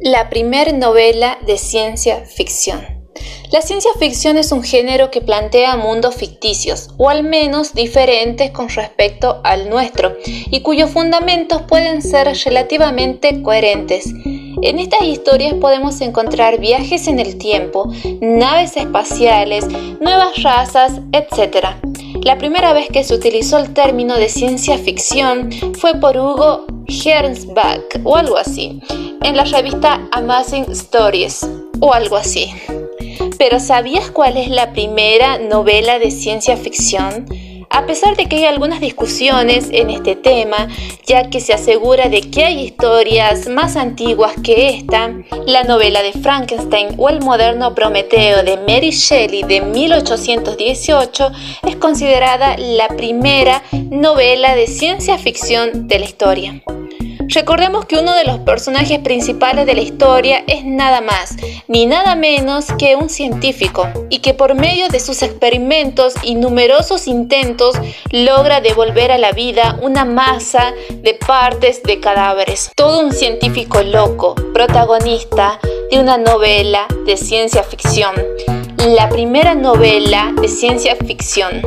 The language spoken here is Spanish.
La primer novela de ciencia ficción. La ciencia ficción es un género que plantea mundos ficticios, o al menos diferentes con respecto al nuestro, y cuyos fundamentos pueden ser relativamente coherentes. En estas historias podemos encontrar viajes en el tiempo, naves espaciales, nuevas razas, etc. La primera vez que se utilizó el término de ciencia ficción fue por Hugo Gernsback o algo así, en la revista Amazing Stories o algo así. Pero ¿sabías cuál es la primera novela de ciencia ficción? A pesar de que hay algunas discusiones en este tema, ya que se asegura de que hay historias más antiguas que esta, la novela de Frankenstein o el moderno Prometeo de Mary Shelley de 1818 es considerada la primera novela de ciencia ficción de la historia. Recordemos que uno de los personajes principales de la historia es nada más ni nada menos que un científico y que por medio de sus experimentos y numerosos intentos logra devolver a la vida una masa de partes de cadáveres. Todo un científico loco, protagonista de una novela de ciencia ficción. La primera novela de ciencia ficción.